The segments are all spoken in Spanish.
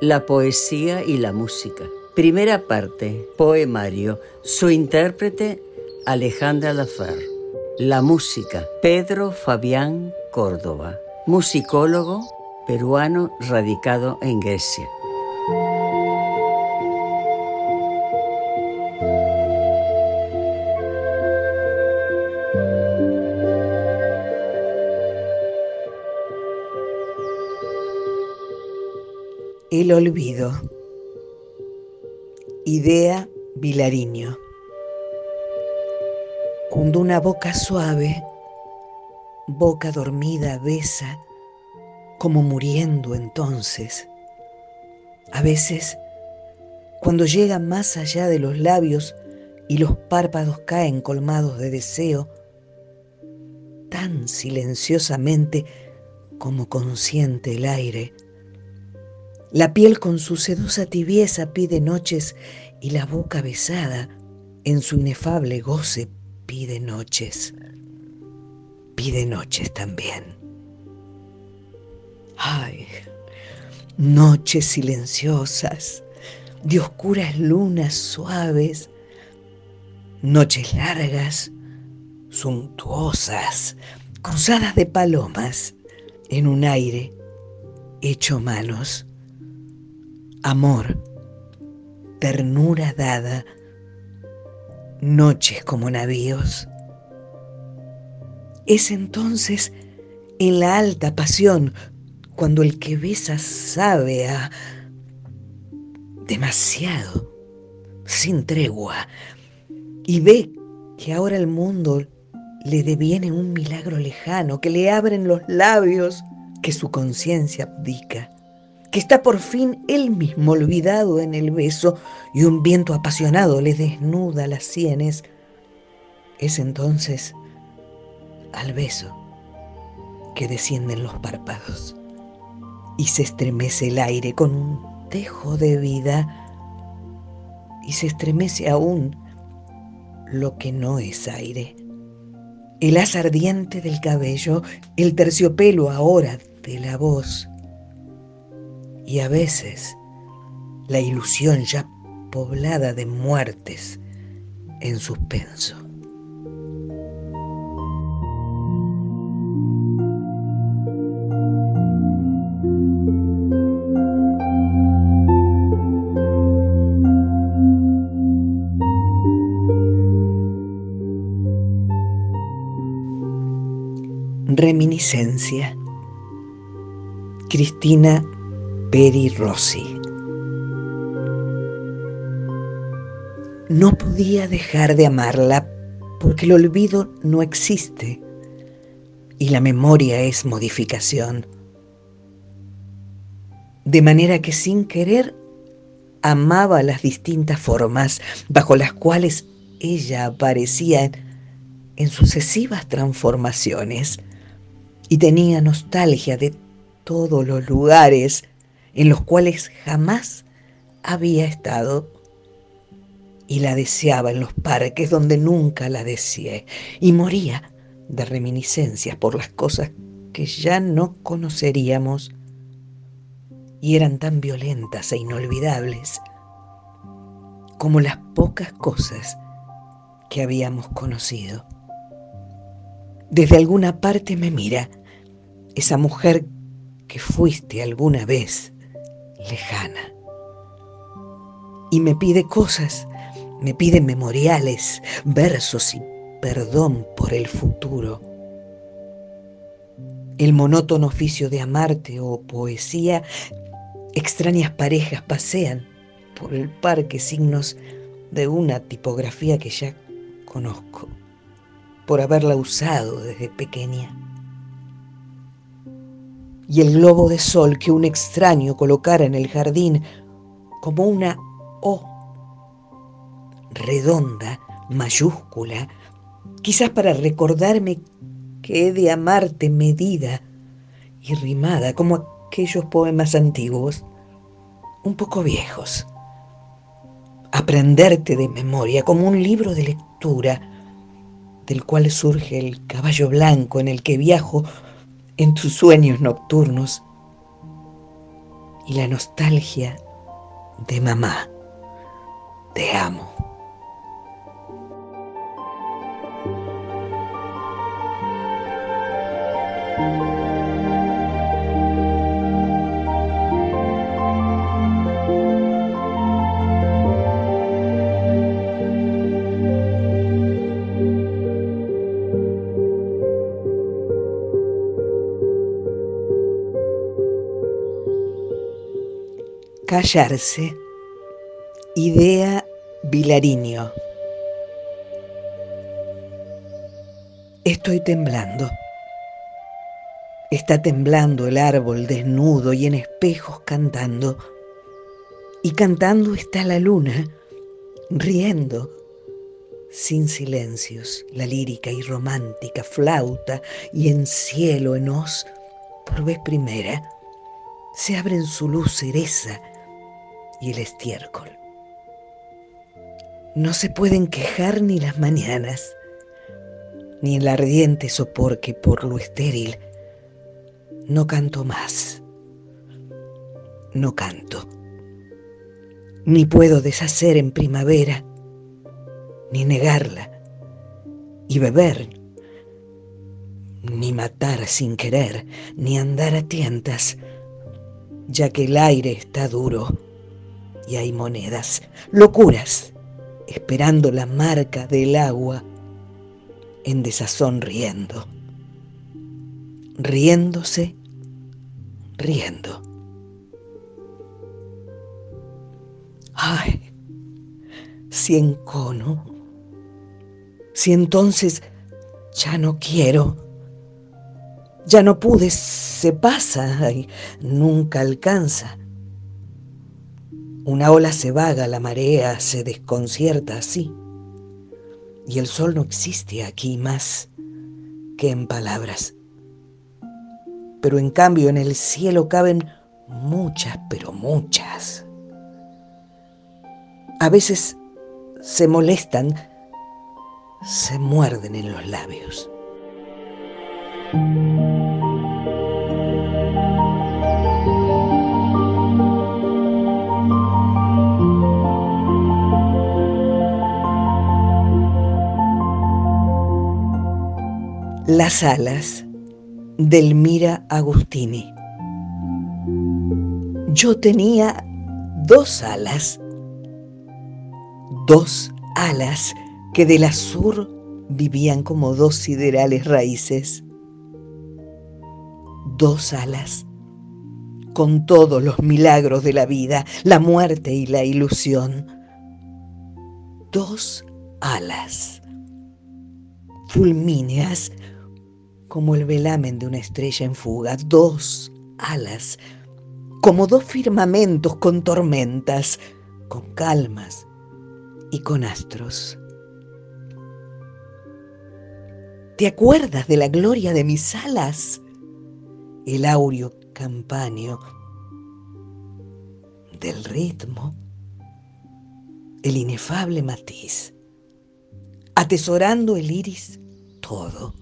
La poesía y la música. Primera parte, poemario. Su intérprete, Alejandra Lafer. La música, Pedro Fabián Córdoba. Musicólogo peruano radicado en Grecia. El olvido. Idea Vilariño. Cuando una boca suave, boca dormida, besa, como muriendo entonces. A veces, cuando llega más allá de los labios y los párpados caen colmados de deseo, tan silenciosamente como consciente el aire, la piel con su sedosa tibieza pide noches y la boca besada en su inefable goce pide noches. Pide noches también. Ay, noches silenciosas, de oscuras lunas suaves, noches largas, suntuosas, cruzadas de palomas en un aire hecho manos amor, ternura dada, noches como navíos. Es entonces en la alta pasión cuando el que besa sabe a demasiado, sin tregua, y ve que ahora el mundo le deviene un milagro lejano, que le abren los labios, que su conciencia abdica que está por fin él mismo olvidado en el beso y un viento apasionado le desnuda las sienes, es entonces al beso que descienden los párpados y se estremece el aire con un tejo de vida y se estremece aún lo que no es aire. El haz ardiente del cabello, el terciopelo ahora de la voz, y a veces la ilusión ya poblada de muertes en suspenso. Reminiscencia. Cristina Peri Rossi. No podía dejar de amarla porque el olvido no existe y la memoria es modificación. De manera que sin querer amaba las distintas formas bajo las cuales ella aparecía en sucesivas transformaciones y tenía nostalgia de todos los lugares en los cuales jamás había estado y la deseaba en los parques donde nunca la deseé. Y moría de reminiscencias por las cosas que ya no conoceríamos. Y eran tan violentas e inolvidables como las pocas cosas que habíamos conocido. Desde alguna parte me mira esa mujer que fuiste alguna vez lejana. Y me pide cosas, me pide memoriales, versos y perdón por el futuro. El monótono oficio de amarte o poesía, extrañas parejas pasean por el parque signos de una tipografía que ya conozco, por haberla usado desde pequeña. Y el globo de sol que un extraño colocara en el jardín como una O redonda, mayúscula, quizás para recordarme que he de amarte medida y rimada como aquellos poemas antiguos, un poco viejos. Aprenderte de memoria como un libro de lectura del cual surge el caballo blanco en el que viajo en tus sueños nocturnos y la nostalgia de mamá. Te amo. Callarse. Idea Vilariño. Estoy temblando. Está temblando el árbol desnudo y en espejos cantando. Y cantando está la luna, riendo, sin silencios, la lírica y romántica flauta y en cielo en os, por vez primera, se abren su luz cereza y el estiércol. No se pueden quejar ni las mañanas, ni el ardiente sopor que por lo estéril no canto más. No canto. Ni puedo deshacer en primavera, ni negarla, y beber, ni matar sin querer, ni andar a tientas, ya que el aire está duro y hay monedas, locuras, esperando la marca del agua en desazón riendo, riéndose, riendo. Ay, si encono, si entonces ya no quiero, ya no pude, se pasa y nunca alcanza. Una ola se vaga, la marea se desconcierta así. Y el sol no existe aquí más que en palabras. Pero en cambio en el cielo caben muchas, pero muchas. A veces se molestan, se muerden en los labios. Las alas, Delmira Agustini. Yo tenía dos alas, dos alas que del azur vivían como dos siderales raíces. Dos alas con todos los milagros de la vida, la muerte y la ilusión. Dos alas fulmíneas como el velamen de una estrella en fuga, dos alas, como dos firmamentos con tormentas, con calmas y con astros. ¿Te acuerdas de la gloria de mis alas? El áureo campaño del ritmo, el inefable matiz, atesorando el iris todo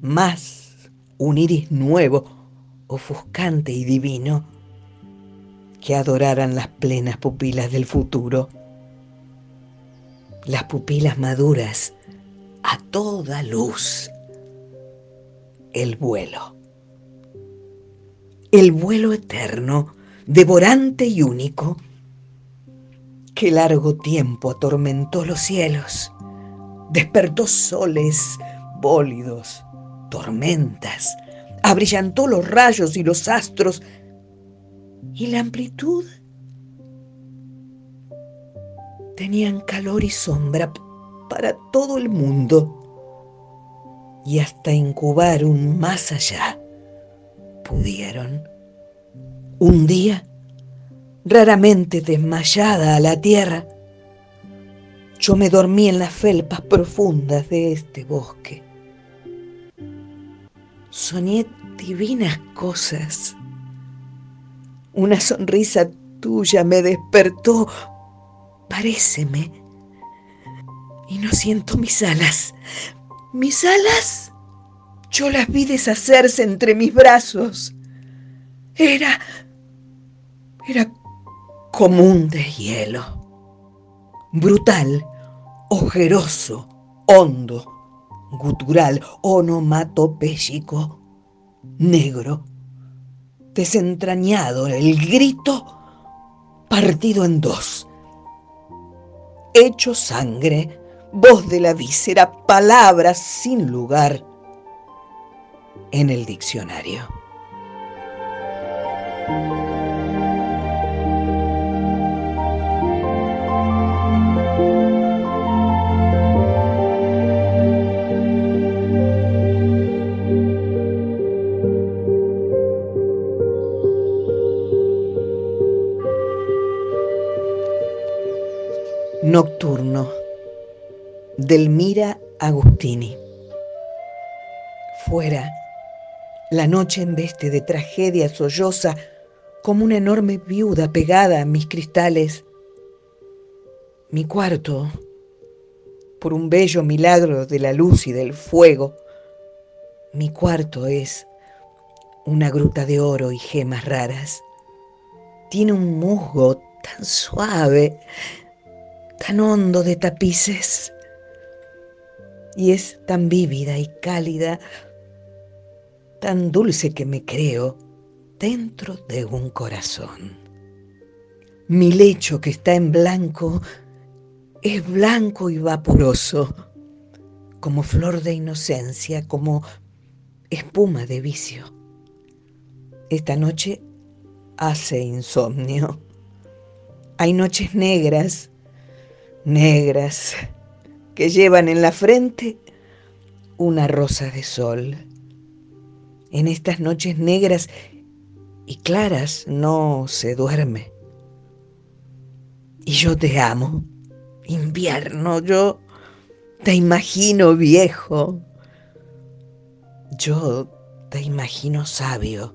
más un iris nuevo, ofuscante y divino, que adoraran las plenas pupilas del futuro. las pupilas maduras a toda luz. El vuelo. El vuelo eterno, devorante y único, que largo tiempo atormentó los cielos, despertó soles bólidos, tormentas, abrillantó los rayos y los astros, y la amplitud tenían calor y sombra para todo el mundo y hasta incubar un más allá pudieron. Un día, raramente desmayada a la tierra, yo me dormí en las felpas profundas de este bosque. Soñé divinas cosas. Una sonrisa tuya me despertó paréceme. Y no siento mis alas. Mis alas, yo las vi deshacerse entre mis brazos. Era... era común de hielo. Brutal, ojeroso, hondo, gutural, onomatopéyico, negro, desentrañado, el grito partido en dos hecho sangre, voz de la víscera, palabras sin lugar en el diccionario. Nocturno. Delmira Agustini. Fuera, la noche embeste de tragedia solloza como una enorme viuda pegada a mis cristales. Mi cuarto, por un bello milagro de la luz y del fuego, mi cuarto es una gruta de oro y gemas raras. Tiene un musgo tan suave tan hondo de tapices y es tan vívida y cálida, tan dulce que me creo dentro de un corazón. Mi lecho que está en blanco es blanco y vaporoso, como flor de inocencia, como espuma de vicio. Esta noche hace insomnio. Hay noches negras negras que llevan en la frente una rosa de sol. En estas noches negras y claras no se duerme. Y yo te amo, invierno, yo te imagino viejo, yo te imagino sabio,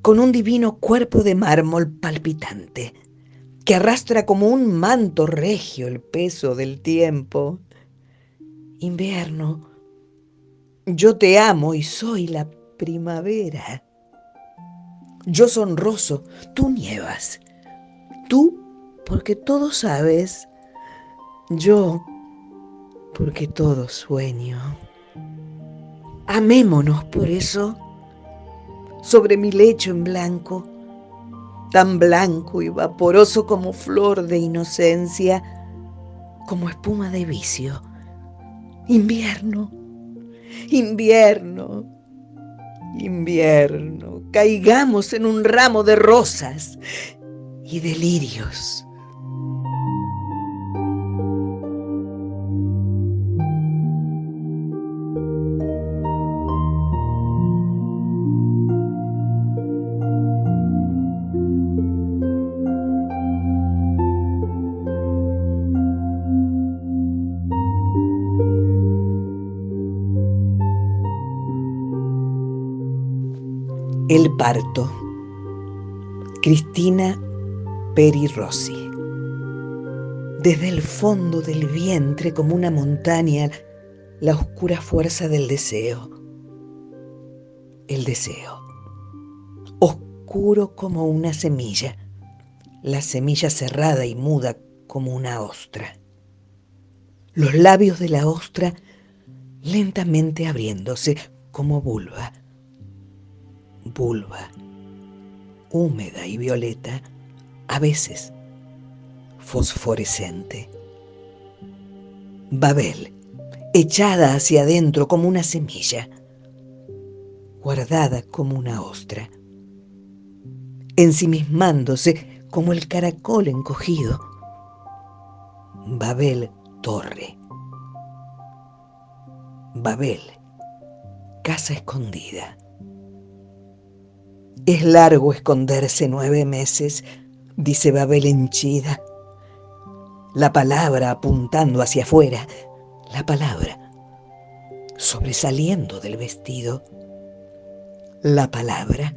con un divino cuerpo de mármol palpitante que arrastra como un manto regio el peso del tiempo. Invierno, yo te amo y soy la primavera. Yo sonroso, tú nievas. Tú porque todo sabes. Yo porque todo sueño. Amémonos por eso sobre mi lecho en blanco tan blanco y vaporoso como flor de inocencia, como espuma de vicio. Invierno, invierno, invierno, caigamos en un ramo de rosas y delirios. El parto. Cristina Peri Rossi. Desde el fondo del vientre como una montaña, la oscura fuerza del deseo. El deseo. Oscuro como una semilla. La semilla cerrada y muda como una ostra. Los labios de la ostra lentamente abriéndose como vulva. Vulva, húmeda y violeta, a veces fosforescente. Babel, echada hacia adentro como una semilla, guardada como una ostra, ensimismándose como el caracol encogido. Babel torre. Babel, casa escondida. Es largo esconderse nueve meses, dice Babel henchida. La palabra apuntando hacia afuera, la palabra sobresaliendo del vestido, la palabra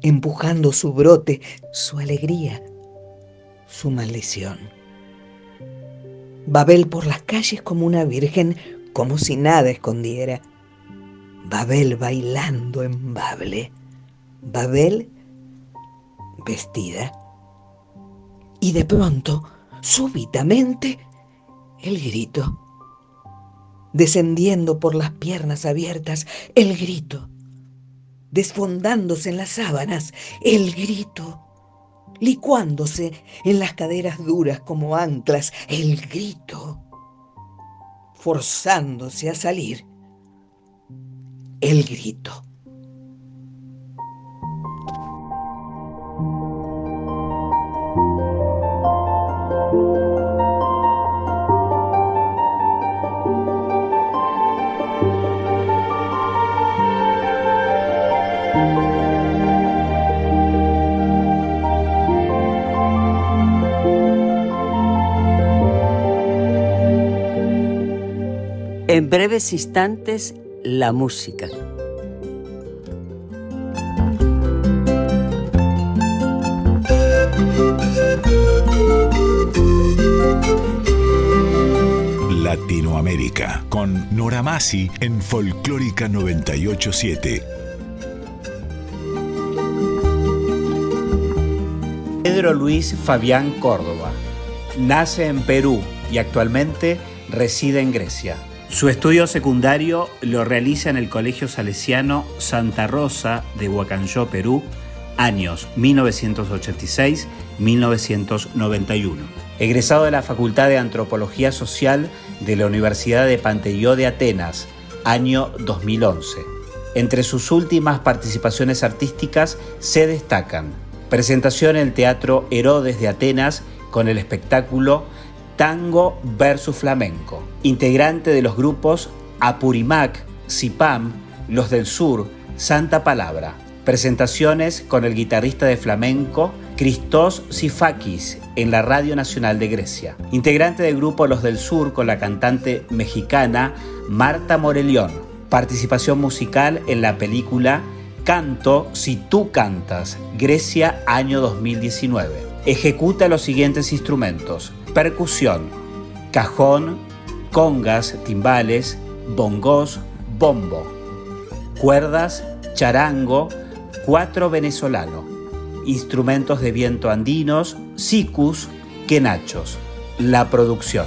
empujando su brote, su alegría, su maldición. Babel por las calles como una virgen, como si nada escondiera. Babel bailando en Bable. Babel vestida. Y de pronto, súbitamente, el grito. Descendiendo por las piernas abiertas, el grito. Desfondándose en las sábanas, el grito. Licuándose en las caderas duras como anclas, el grito. Forzándose a salir, el grito. En breves instantes, la música. Latinoamérica, con Nora Masi en Folclórica 987. Pedro Luis Fabián Córdoba. Nace en Perú y actualmente reside en Grecia. Su estudio secundario lo realiza en el Colegio Salesiano Santa Rosa de Huacanchó, Perú, años 1986-1991. Egresado de la Facultad de Antropología Social de la Universidad de Panteó de Atenas, año 2011. Entre sus últimas participaciones artísticas se destacan presentación en el Teatro Herodes de Atenas con el espectáculo Tango versus Flamenco, integrante de los grupos Apurimac, Sipam, Los del Sur, Santa Palabra. Presentaciones con el guitarrista de flamenco Christos Sifakis en la Radio Nacional de Grecia. Integrante del grupo Los del Sur con la cantante mexicana Marta Morelión. Participación musical en la película Canto si tú cantas, Grecia año 2019. Ejecuta los siguientes instrumentos percusión, cajón, congas, timbales, bongos, bombo, cuerdas, charango, cuatro venezolano, instrumentos de viento andinos, sicus, quenachos. La producción.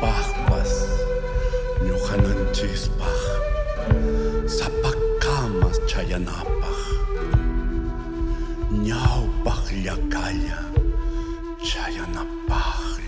Pahwas, Nyuhananchispah, Sapakamas Chayanapah, Nyaupah Yakaya, Chayanapah.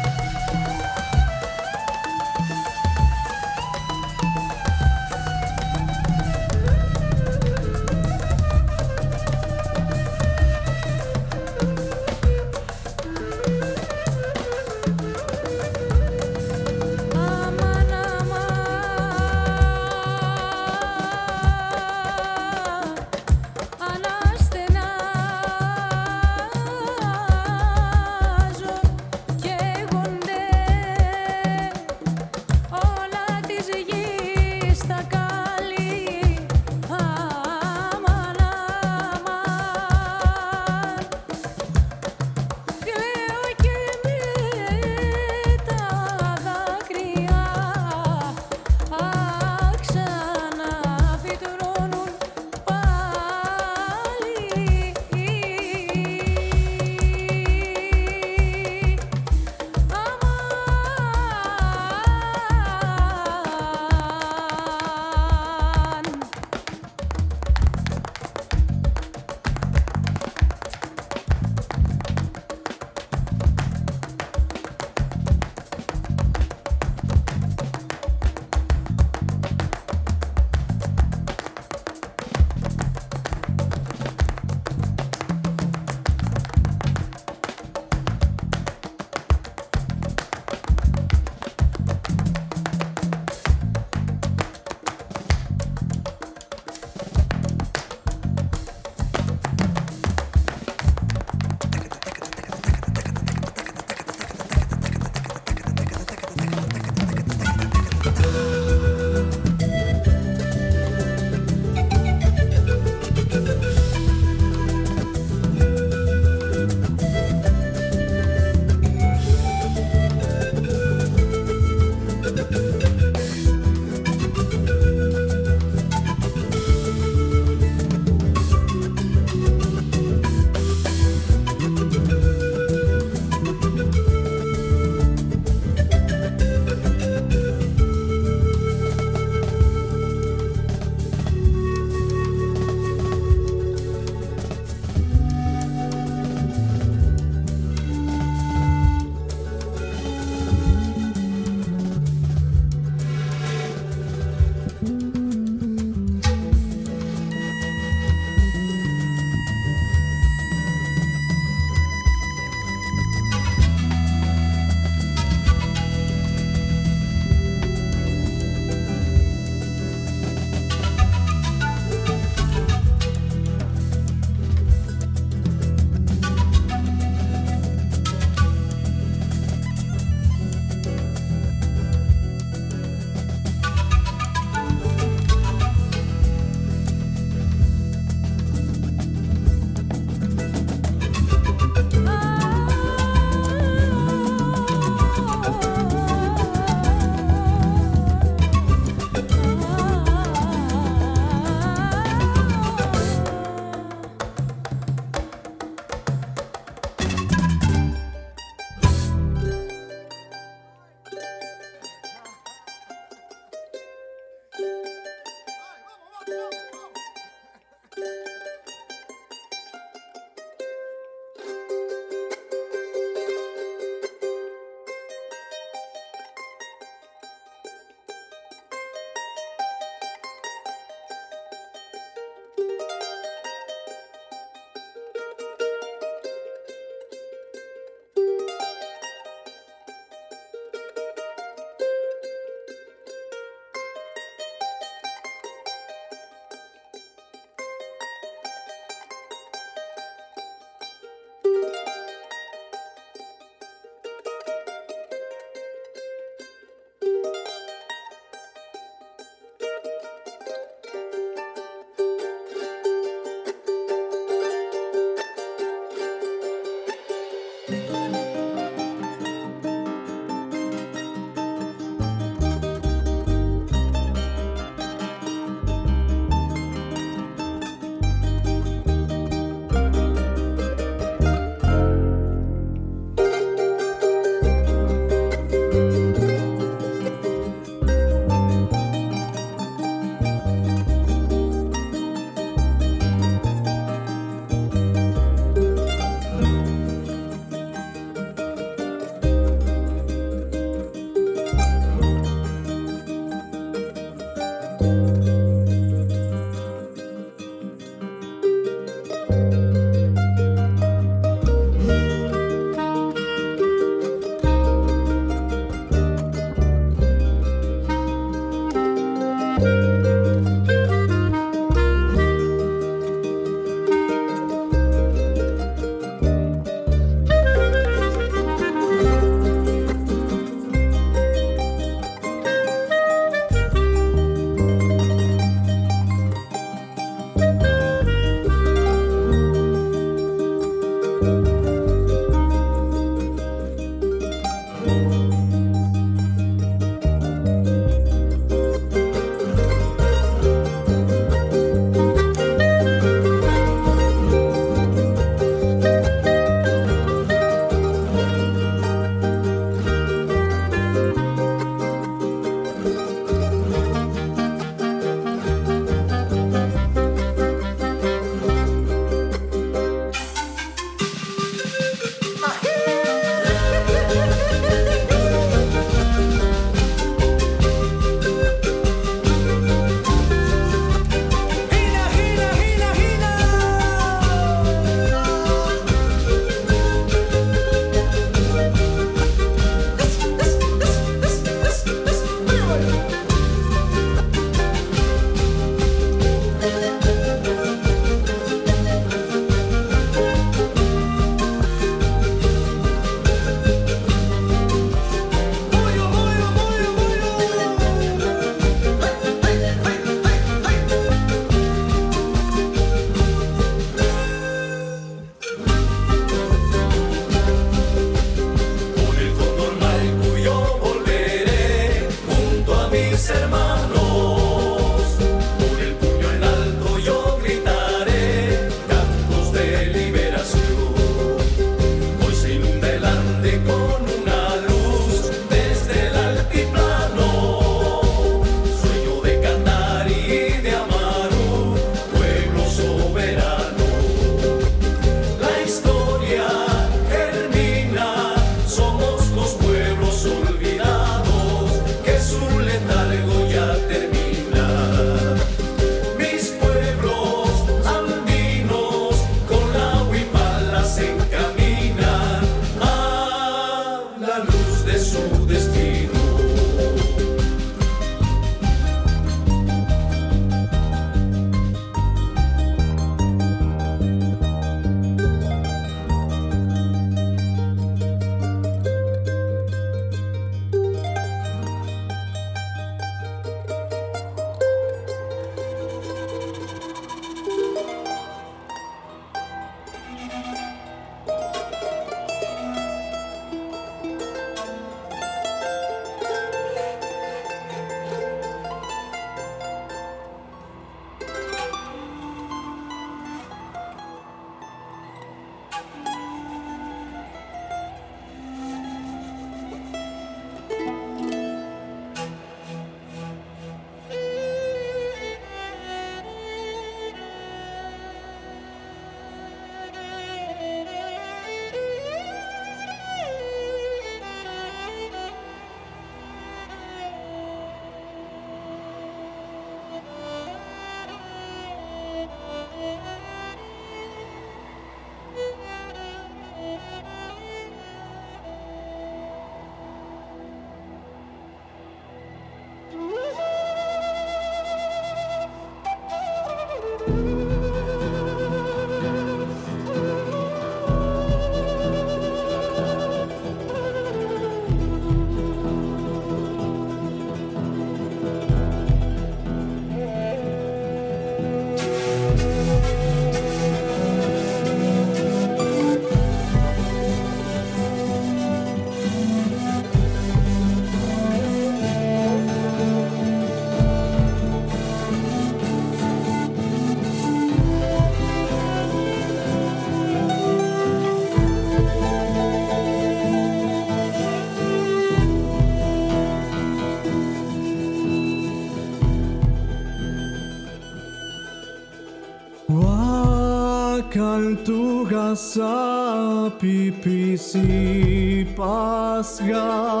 tu gasa pipisi pasga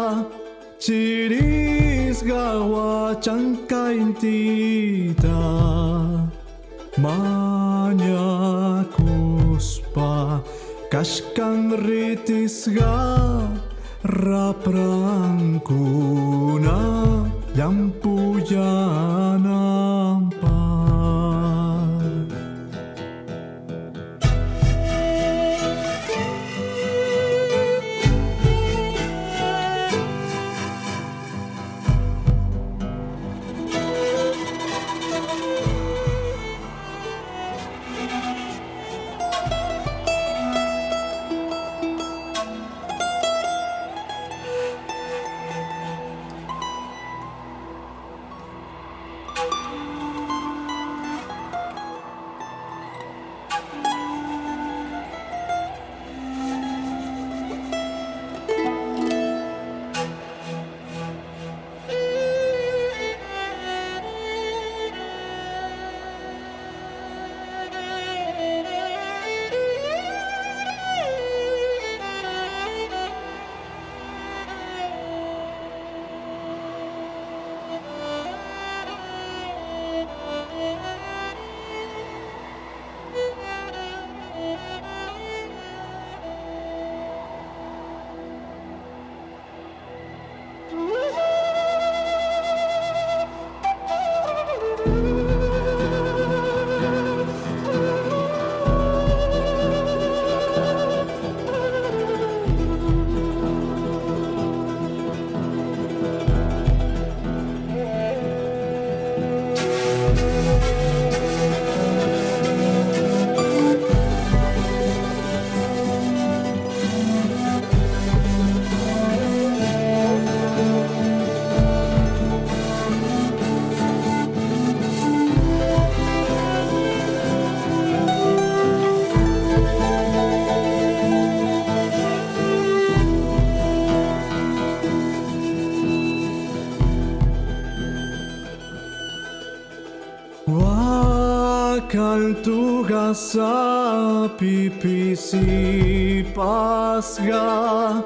Wa kaltu gasa pipisi pasga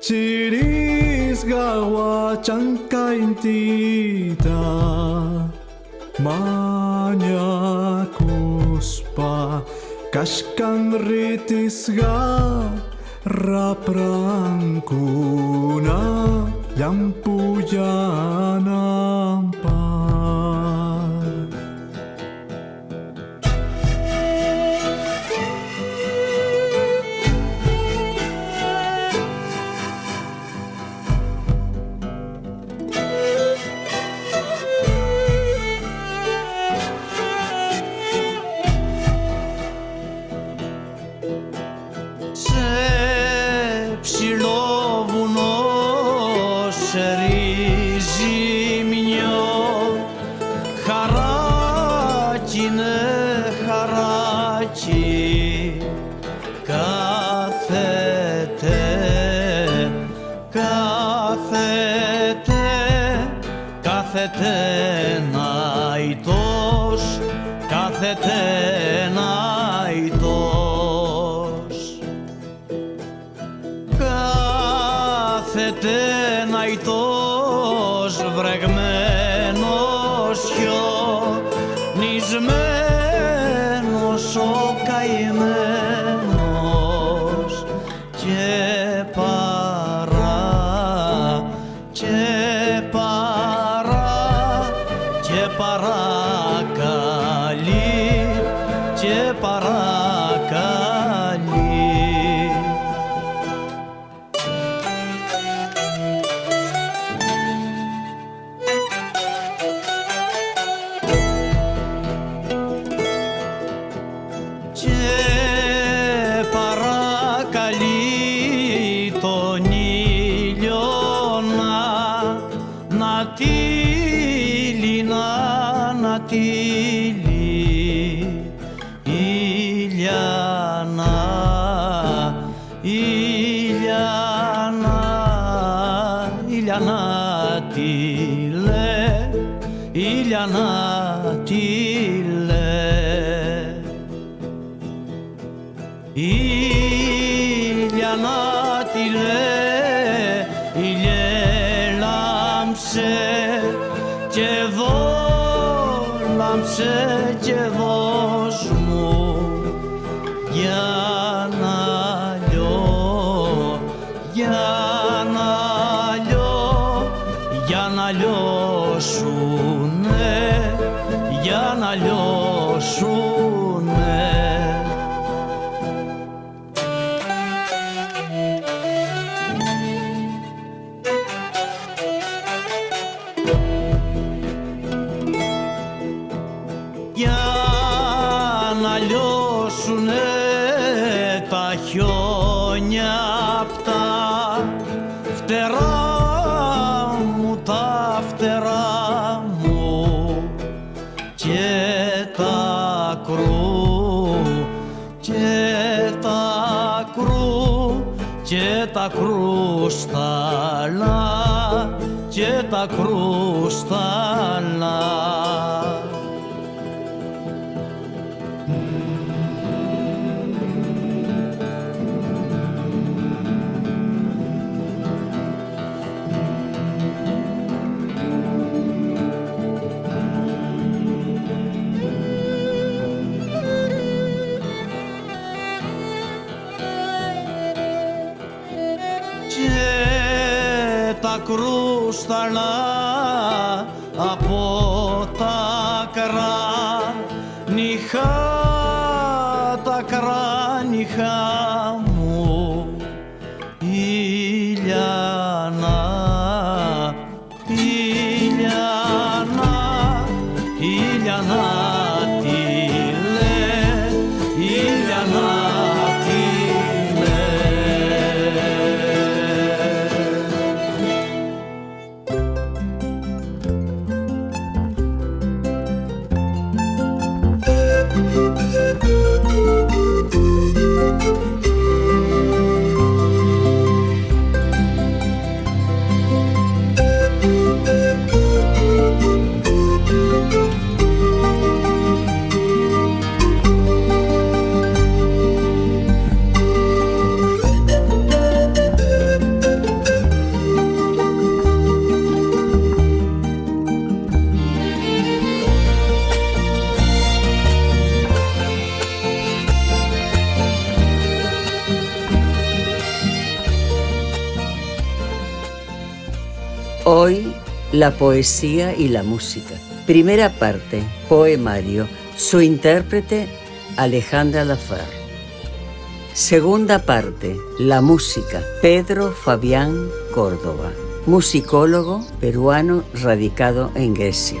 ciris ga wancainti ta manyaku spa kaskangritis ga raprankuna lampujana dayanır και τα κρούσταλα la poesía y la música. Primera parte, poemario. Su intérprete, Alejandra Lafer. Segunda parte, la música. Pedro Fabián Córdoba. Musicólogo peruano radicado en Grecia.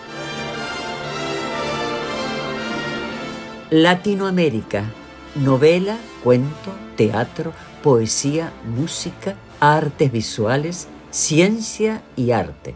Latinoamérica. Novela, cuento, teatro, poesía, música, artes visuales, ciencia y arte.